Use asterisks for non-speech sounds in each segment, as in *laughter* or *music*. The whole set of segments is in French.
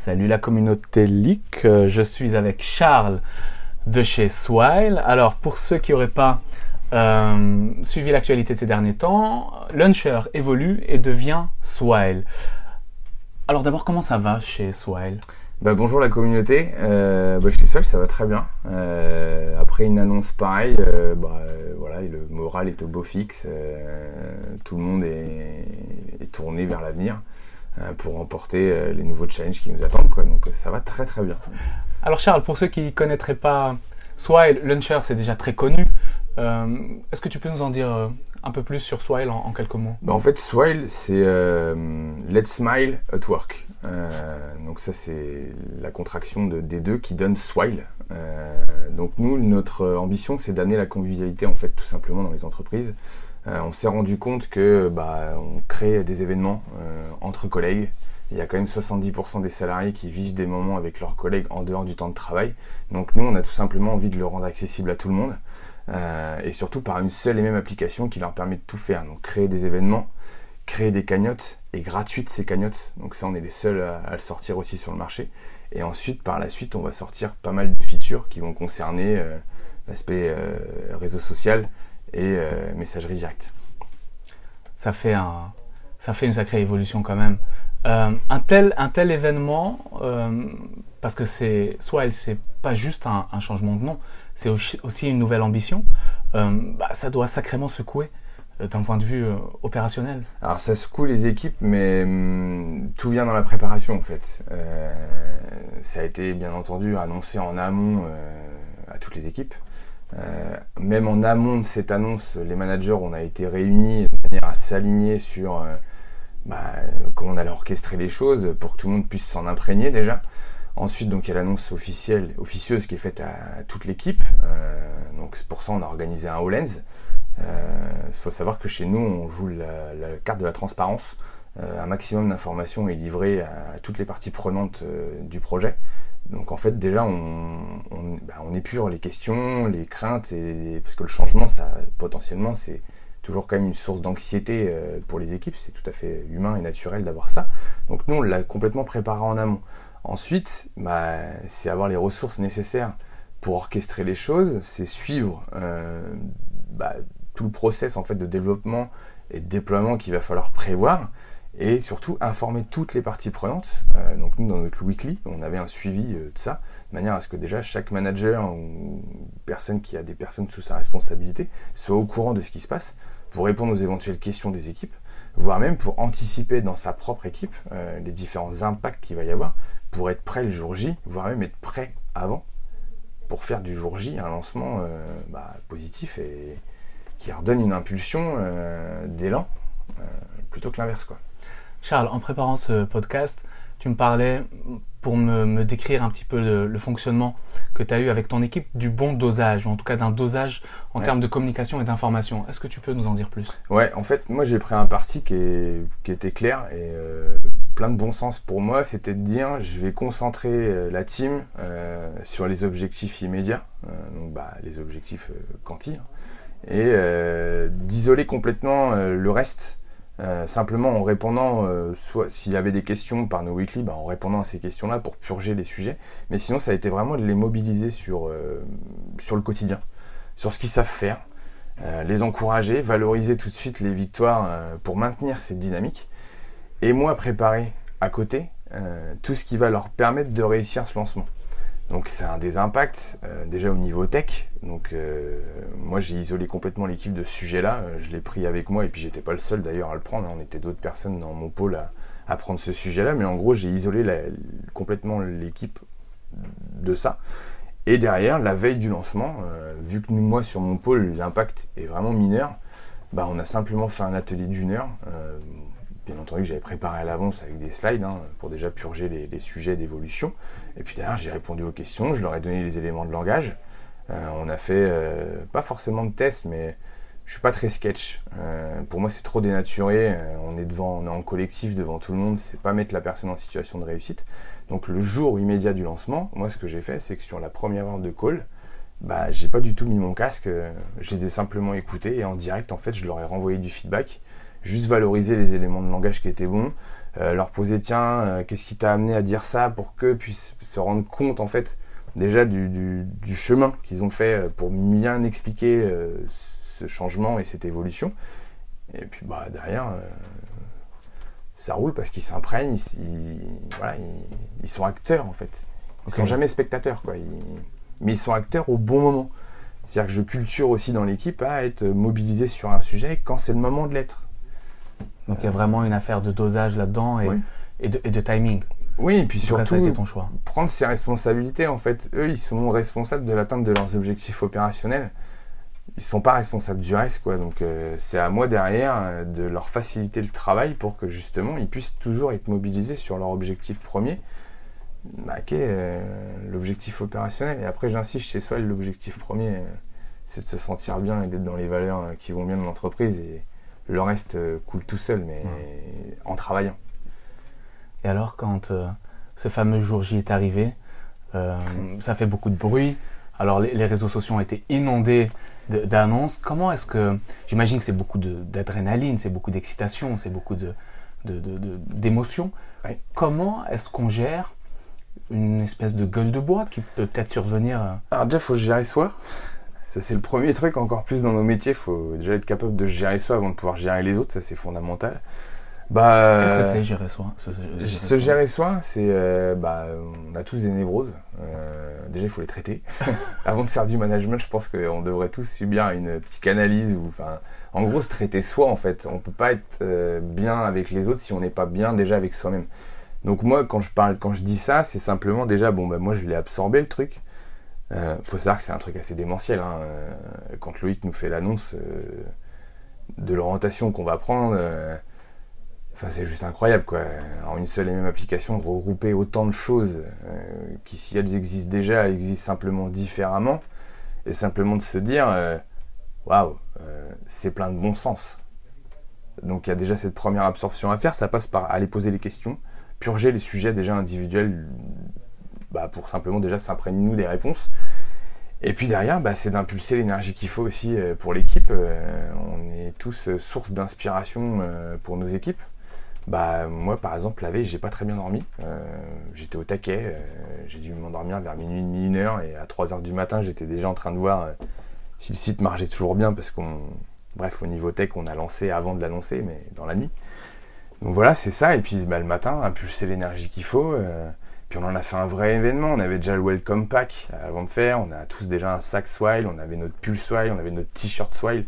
Salut la communauté Leak, euh, je suis avec Charles de chez Swile. Alors pour ceux qui n'auraient pas euh, suivi l'actualité de ces derniers temps, Launcher évolue et devient Swile. Alors d'abord comment ça va chez Swile? Bah, bonjour la communauté, euh, bah, chez Swile ça va très bien. après une annonce pareille, bah, voilà, le moral est au beau fixe, tout le monde est tourné vers l'avenir. Euh, pour remporter euh, les nouveaux challenges qui nous attendent. Quoi. Donc euh, ça va très très bien. Alors Charles, pour ceux qui ne connaîtraient pas Swile, Launcher c'est déjà très connu. Est-ce que tu peux nous en dire un peu plus sur Swile en, quelques mots? Bah, En fait, Swile, c'est Let's Smile at Work. donc ça, c'est la contraction de, des deux qui donne Swile. Donc nous, notre ambition, c'est d'amener la convivialité, en fait, tout simplement dans les entreprises. Euh, on s'est rendu compte que bah, on crée des événements euh, entre collègues. Il y a quand même 70% des salariés qui vivent des moments avec leurs collègues en dehors du temps de travail. Donc nous, on a tout simplement envie de le rendre accessible à tout le monde. Euh, et surtout par une seule et même application qui leur permet de tout faire. Donc créer des événements, créer des cagnottes et gratuites ces cagnottes. Donc ça, on est les seuls à, le sortir aussi sur le marché. Et ensuite, par la suite, on va sortir pas mal de features qui vont concerner l'aspect réseau social, et euh, messagerie directe. Ça fait, un, ça fait une sacrée évolution quand même. Euh, un, tel, un tel événement, euh, parce que c'est soit elle c'est pas juste un, changement de nom, c'est aussi une nouvelle ambition, bah, ça doit sacrément secouer d'un point de vue opérationnel. Alors ça secoue les équipes, mais hum, tout vient dans la préparation en fait. ça a été bien entendu annoncé en amont à toutes les équipes. Euh, même en amont de cette annonce, les managers, on a été réunis de manière à s'aligner sur euh, bah, comment on allait orchestrer les choses pour que tout le monde puisse s'en imprégner déjà. Ensuite, donc, il y a l'annonce officielle, officieuse qui est faite à, toute l'équipe. Euh, donc, pour ça, on a organisé un All-Lens. Il faut savoir que chez nous, on joue la, carte de la transparence. un maximum d'informations est livré à, toutes les parties prenantes du projet. Donc en fait déjà on, bah, épure les questions, les craintes, parce que le changement, ça potentiellement c'est toujours quand même une source d'anxiété euh, pour les équipes, c'est tout à fait humain et naturel d'avoir ça. Donc nous on l'a complètement préparé en amont. Ensuite, bah, c'est avoir les ressources nécessaires pour orchestrer les choses, c'est suivre euh, bah, tout le process en fait de développement et de déploiement qu'il va falloir prévoir et surtout informer toutes les parties prenantes. Euh, donc nous, dans notre weekly, on avait un suivi euh, de ça, de manière à ce que déjà chaque manager ou personne qui a des personnes sous sa responsabilité soit au courant de ce qui se passe pour répondre aux éventuelles questions des équipes, voire même pour anticiper dans sa propre équipe euh, les différents impacts qu'il va y avoir, pour être prêt le jour J, voire même être prêt avant, pour faire du jour J un lancement bah, positif et qui redonne une impulsion d'élan plutôt que l'inverse. quoi. Charles, en préparant ce podcast, tu me parlais, pour me, décrire un petit peu le, fonctionnement que tu as eu avec ton équipe, du bon dosage, ou en tout cas d'un dosage en termes de communication et d'information. Est-ce que tu peux nous en dire plus? Ouais, en fait, moi j'ai pris un parti qui, était clair et euh, plein de bon sens pour moi, c'était de dire je vais concentrer euh, la team euh, sur les objectifs immédiats, donc bah, les objectifs quanti, hein, et d'isoler complètement le reste euh, simplement en répondant, euh, soit s'il y avait des questions par nos weekly, bah, en répondant à ces questions-là pour purger les sujets. Mais sinon, ça a été vraiment de les mobiliser sur, euh, sur le quotidien, sur ce qu'ils savent faire, les encourager, valoriser tout de suite les victoires pour maintenir cette dynamique. Et moi, préparer à côté tout ce qui va leur permettre de réussir ce lancement. Donc c'est un des impacts euh, déjà au niveau tech. Donc euh, moi j'ai isolé complètement l'équipe de ce sujet-là. Euh, je l'ai pris avec moi et puis j'étais pas le seul d'ailleurs à le prendre. Hein. On était d'autres personnes dans mon pôle à, prendre ce sujet-là. Mais en gros j'ai isolé complètement l'équipe de ça. Et derrière, la veille du lancement, vu que nous, moi sur mon pôle l'impact est vraiment mineur, bah, on a simplement fait un atelier d'une heure. Bien entendu, j'avais préparé à l'avance avec des slides hein, pour déjà purger les, sujets d'évolution. Et puis derrière, j'ai répondu aux questions, je leur ai donné les éléments de langage. Euh, on a fait euh, pas forcément de tests, mais je suis pas très sketch. Euh, pour moi, c'est trop dénaturé. on est devant, on est en collectif devant tout le monde. C'est pas mettre la personne en situation de réussite. Donc le jour immédiat du lancement, moi, ce que j'ai fait, c'est que sur la première heure de call, bah, j'ai pas du tout mis mon casque. je les ai simplement écoutés et en direct, en fait, je leur ai renvoyé du feedback juste valoriser les éléments de langage qui étaient bons, leur poser tiens, qu'est-ce qui t'a amené à dire ça pour qu'eux puissent se rendre compte en fait déjà du, chemin qu'ils ont fait pour bien expliquer ce changement et cette évolution. Et puis bah, derrière, ça roule parce qu'ils s'imprègnent, ils, sont acteurs en fait. Ils sont jamais spectateurs, quoi. mais ils sont acteurs au bon moment. C'est-à-dire que je culture aussi dans l'équipe à être mobilisé sur un sujet quand c'est le moment de l'être. Donc il y a vraiment une affaire de dosage là-dedans et, de, timing. Oui, et puis surtout, ton choix. prendre ses responsabilités. En fait, eux, ils sont responsables de l'atteinte de leurs objectifs opérationnels ils sont pas responsables du reste, quoi. Donc euh, c'est à moi derrière euh, de leur faciliter le travail pour que justement ils puissent toujours être mobilisés sur leur objectif premier, bah, qui est euh, l'objectif opérationnel. Et après j'insiste chez soi, l'objectif premier, c'est de se sentir bien et d'être dans les valeurs qui vont bien dans l'entreprise et le reste coule tout seul, mais en travaillant. Et alors quand ce fameux jour J est arrivé, ça fait beaucoup de bruit. Alors les réseaux sociaux ont été inondés d'annonces. Comment est-ce que. J'imagine que c'est beaucoup d'adrénaline, c'est beaucoup d'excitation, c'est beaucoup d'émotions. De, Comment est-ce qu'on gère une espèce de gueule de bois qui peut peut-être survenir euh? Alors, déjà, il faut gérer soi. Ça, c'est le premier truc, encore plus dans nos métiers. Il faut déjà être capable de gérer soi avant de pouvoir gérer les autres. Ça, c'est fondamental. Bah, Qu'est-ce que c'est gérer soi? Se gérer, soi, c'est. Euh, bah, on a tous des névroses. Euh, déjà, il faut les traiter. *laughs* Avant de faire du management, je pense qu'on devrait tous subir une psychanalyse. Ou, en gros, se traiter soi, en fait. On peut pas être euh, bien avec les autres si on n'est pas bien déjà avec soi-même. Donc, moi, quand je parle, quand je dis ça, c'est simplement déjà, bon, bah, moi, je l'ai absorbé le truc. Euh, faut savoir que c'est un truc assez démentiel. Hein. Quand Loïc nous fait l'annonce de l'orientation qu'on va prendre c'est juste incroyable, quoi. En une seule et même application, regrouper autant de choses euh, qui, si elles existent déjà, existent simplement différemment. Et simplement de se dire, euh, waouh, euh, c'est plein de bon sens. Donc il y a déjà cette première absorption à faire. Ça passe par aller poser les questions, purger les sujets déjà individuels bah, pour simplement déjà s'imprégner nous des réponses. Et puis derrière, bah, c'est d'impulser l'énergie qu'il faut aussi pour l'équipe. on est tous source d'inspiration pour nos équipes. Bah moi par exemple la veille j'ai pas très bien dormi. Euh, j'étais au taquet, euh, j'ai dû m'endormir vers minuit, demi, une heure et à 3 heures du matin j'étais déjà en train de voir euh, si le site marchait toujours bien parce qu'on bref au niveau tech on a lancé avant de l'annoncer mais dans la nuit. Donc voilà c'est ça et puis bah, le matin impulser l'énergie qu'il faut. Puis on en a fait un vrai événement, on avait déjà le welcome pack avant de faire, on a tous déjà un sac Swile, on avait notre pull Swile, on avait notre t-shirt Swile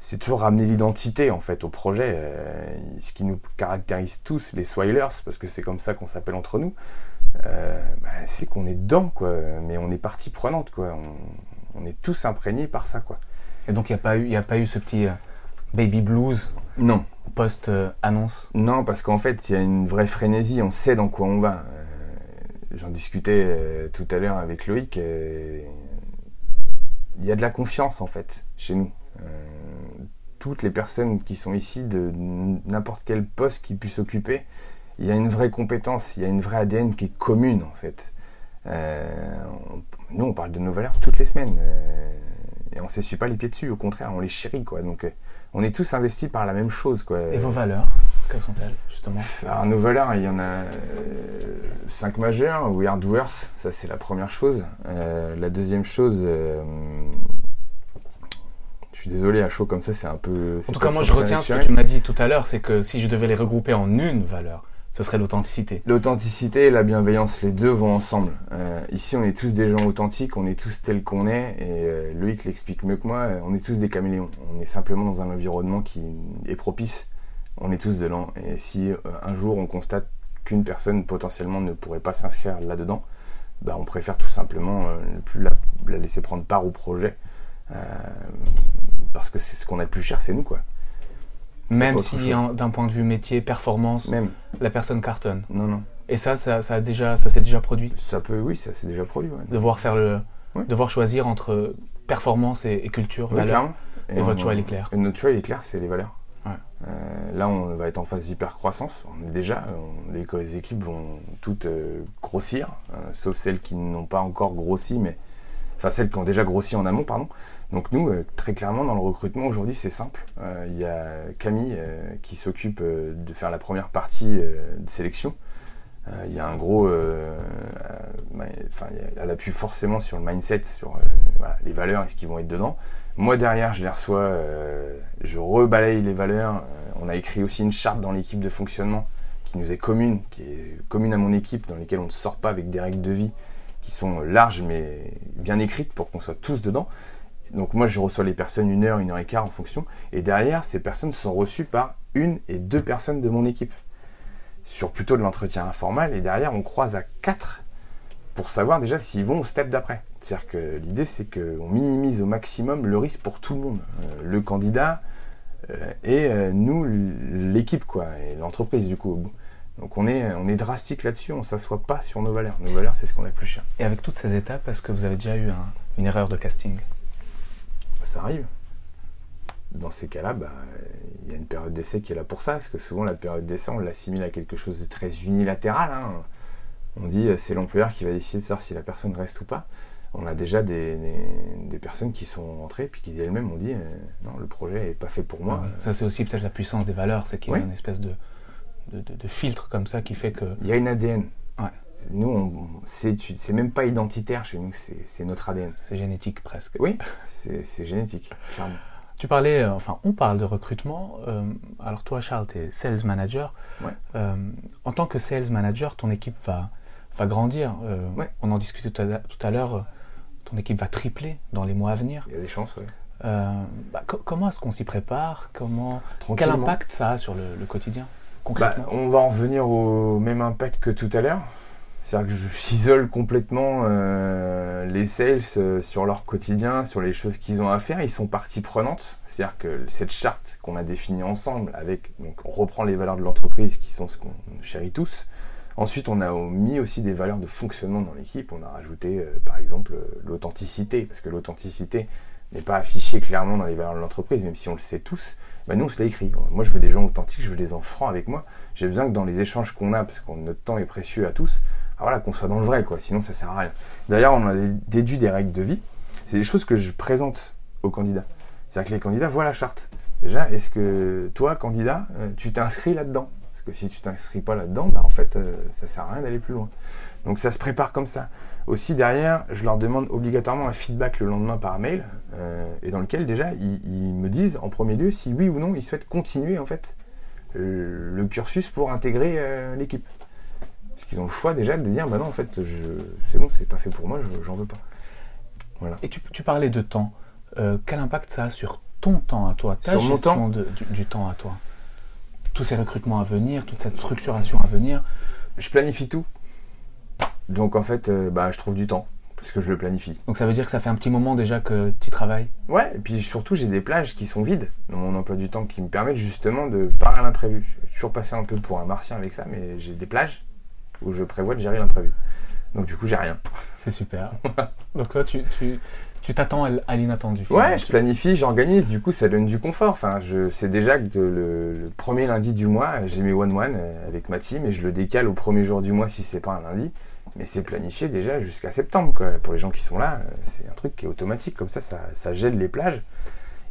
c'est toujours ramener l'identité en fait au projet. Euh, ce qui nous caractérise tous, les Swilers, parce que c'est comme ça qu'on s'appelle entre nous, euh, bah, c'est qu'on est dedans, quoi. Mais on est partie prenante, quoi. On, est tous imprégnés par ça, quoi. Et donc il n'y a, pas eu, a pas eu ce petit euh, baby blues Non. Post-annonce Non, parce qu'en fait, il y a une vraie frénésie, on sait dans quoi on va. J'en discutais tout à l'heure avec Loïc. Il y a de la confiance, en fait, chez nous toutes les personnes qui sont ici de n'importe quel poste qu'ils puissent occuper, il y a une vraie compétence, il y a une vraie ADN qui est commune en fait. Euh, nous, on parle de nos valeurs toutes les semaines euh, et on ne s'essuie pas les pieds dessus, au contraire, on les chérit quoi. Donc, euh, on est tous investis par la même chose quoi. Et vos valeurs, quelles sont-elles justement? Alors, nos valeurs, il y en a cinq majeures. We are doers, ça c'est la première chose. la deuxième chose je suis désolé, à chaud comme ça, c'est un peu. En tout cas, moi, je retiens ce que tu m'as dit tout à l'heure, c'est que si je devais les regrouper en une valeur, ce serait l'authenticité. L'authenticité et la bienveillance, les deux vont ensemble. Euh, ici, on est tous des gens authentiques, on est tous tels qu'on est, et euh, Loïc l'explique mieux que moi, euh, on est tous des caméléons. On est simplement dans un environnement qui est propice, on est tous dedans. Et si un jour on constate qu'une personne potentiellement ne pourrait pas s'inscrire là-dedans, bah, on préfère tout simplement ne plus la, la, laisser prendre part au projet parce que c'est ce qu'on a de plus cher, c'est nous, quoi. Même si d'un point de vue métier, performance, Même. la personne cartonne. Non, non. Et ça, ça, ça a déjà, ça s'est déjà produit. Ça peut, oui, ça s'est déjà produit. Ouais. Devoir faire le, devoir choisir entre performance et, culture, valeur. Et, votre choix il est clair. Et notre choix il est clair, c'est les valeurs. Euh, là, on va être en phase d'hyper croissance. Déjà, les, équipes vont toutes euh, grossir, euh, sauf celles qui n'ont pas encore grossi, mais enfin celles qui ont déjà grossi en amont, pardon. Donc nous, très clairement, dans le recrutement aujourd'hui, c'est simple. Il y a Camille qui s'occupe de faire la première partie de sélection. Il y a un gros, enfin, elle appuie forcément sur le mindset, sur les valeurs et ce qui vont être dedans. Moi derrière, je les reçois, je rebalaye les valeurs. on a écrit aussi une charte dans l'équipe de fonctionnement qui nous est commune, qui est commune à mon équipe, dans lesquelles on ne sort pas avec des règles de vie qui sont larges mais bien écrites pour qu'on soit tous dedans. Donc moi je reçois les personnes une heure, une heure et quart en fonction, et derrière ces personnes sont reçues par une et deux personnes de mon équipe sur plutôt de l'entretien informel, et derrière on croise à quatre pour savoir déjà s'ils vont au step d'après. C'est-à-dire que l'idée c'est qu'on minimise au maximum le risque pour tout le monde, euh, le candidat euh, et euh, nous l'équipe quoi, et l'entreprise du coup. Donc on est, on est drastique là-dessus, on ne s'assoit pas sur nos valeurs. Nos valeurs, c'est ce qu'on a plus cher. Et avec toutes ces étapes, est-ce que vous avez déjà eu une erreur de casting? Bah, Ça arrive. Dans ces cas-là, bah, il y a une période d'essai qui est là pour ça, parce que souvent la période d'essai, on l'assimile à quelque chose de très unilatéral. Hein. On dit euh, c'est l'employeur qui va décider de savoir si la personne reste ou pas. On a déjà des, personnes qui sont entrées puis qui elles-mêmes ont dit euh, non, le projet n'est pas fait pour moi. ça, c'est aussi peut-être la puissance des valeurs, c'est qu'il y a une espèce de, de, filtre comme ça qui fait que. Il y a une ADN. Nous, c'est même pas identitaire chez nous, c'est notre ADN. C'est génétique presque. Oui, c'est génétique, clairement. Tu parlais, euh, enfin, on parle de recrutement. Euh, alors toi, Charles, tu es sales manager. Euh, en tant que sales manager, ton équipe va, va grandir. On en discutait tout à, l'heure. Ton équipe va tripler dans les mois à venir. Il y a des chances, oui. Bah, comment est-ce qu'on s'y prépare? Comment Quel impact ça a sur le quotidien bah, on va en revenir au même impact que tout à l'heure. C'est-à-dire que j'isole complètement euh, les sales euh, sur leur quotidien, sur les choses qu'ils ont à faire. Ils sont partie prenante. C'est-à-dire que cette charte qu'on a définie ensemble, avec, donc on reprend les valeurs de l'entreprise qui sont ce qu'on chérit tous. Ensuite, on a mis aussi des valeurs de fonctionnement dans l'équipe. On a rajouté, euh, par exemple, l'authenticité, parce que l'authenticité n'est pas affichée clairement dans les valeurs de l'entreprise, même si on le sait tous. Bah, nous on se l'a écrit. Moi je veux des gens authentiques, je veux des gens francs avec moi. J'ai besoin que dans les échanges qu'on a, parce que notre temps est précieux à tous, ah, voilà, qu'on soit dans le vrai, quoi. Sinon ça sert à rien. D'ailleurs, on a déduit des règles de vie. C'est des choses que je présente aux candidats. C'est-à-dire que les candidats voient la charte. Déjà, est-ce que toi, candidat, euh, tu t'inscris là-dedans? Parce que si tu t'inscris pas là-dedans, bah, en fait, euh, ça sert à rien d'aller plus loin. Donc ça se prépare comme ça. Aussi derrière, je leur demande obligatoirement un feedback le lendemain par mail, euh, et dans lequel déjà ils, me disent en premier lieu si oui ou non ils souhaitent continuer en fait euh, le cursus pour intégrer euh, l'équipe. Parce qu'ils ont le choix déjà de dire bah non en fait c'est bon c'est pas fait pour moi, j'en veux pas. Voilà. Et tu, parlais de temps. quel impact ça a sur ton temps à toi, ta sur gestion mon temps. du temps à toi? Tous ces recrutements à venir, toute cette structuration à venir. Je planifie tout. Donc en fait, euh, bah, je trouve du temps parce que je le planifie. Donc ça veut dire que ça fait un petit moment déjà que tu travailles? Ouais, et puis surtout j'ai des plages qui sont vides dans mon emploi du temps qui me permettent justement de pas à l'imprévu. Je suis toujours passé un peu pour un martien avec ça, mais j'ai des plages où je prévois de gérer l'imprévu. Donc du coup j'ai rien. C'est super. *laughs* Donc toi tu, tu, t'attends à l'inattendu. Ouais, je planifie, j'organise, du coup ça donne du confort. Enfin, je sais déjà que le, premier lundi du mois, j'ai mes one-one euh, avec ma team et je le décale au premier jour du mois si c'est pas un lundi. Mais c'est planifié déjà jusqu'à septembre. Pour les gens qui sont là, euh, c'est un truc qui est automatique. Comme ça, ça, gèle les plages.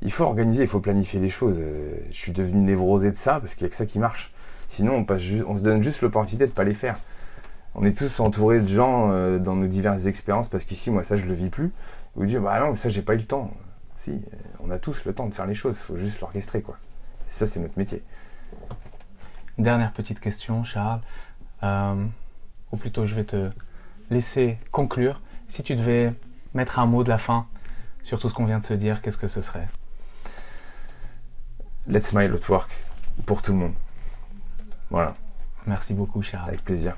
Il faut organiser, il faut planifier les choses. Euh, je suis devenu névrosé de ça parce qu'il n'y a que ça qui marche. Sinon, on, on se donne juste l'opportunité de ne pas les faire. On est tous entourés de gens dans nos diverses expériences parce qu'ici, moi, ça, je le vis plus. Vous dites, bah non, ça, j'ai pas eu le temps. Si, on a tous le temps de faire les choses. Il faut juste l'orchestrer, quoi. ça, c'est notre métier. Dernière petite question, Charles ou plutôt je vais te laisser conclure. Si tu devais mettre un mot de la fin sur tout ce qu'on vient de se dire, qu'est-ce que ce serait? Let's smile at work pour tout le monde. Voilà. Merci beaucoup, Charles. Avec plaisir.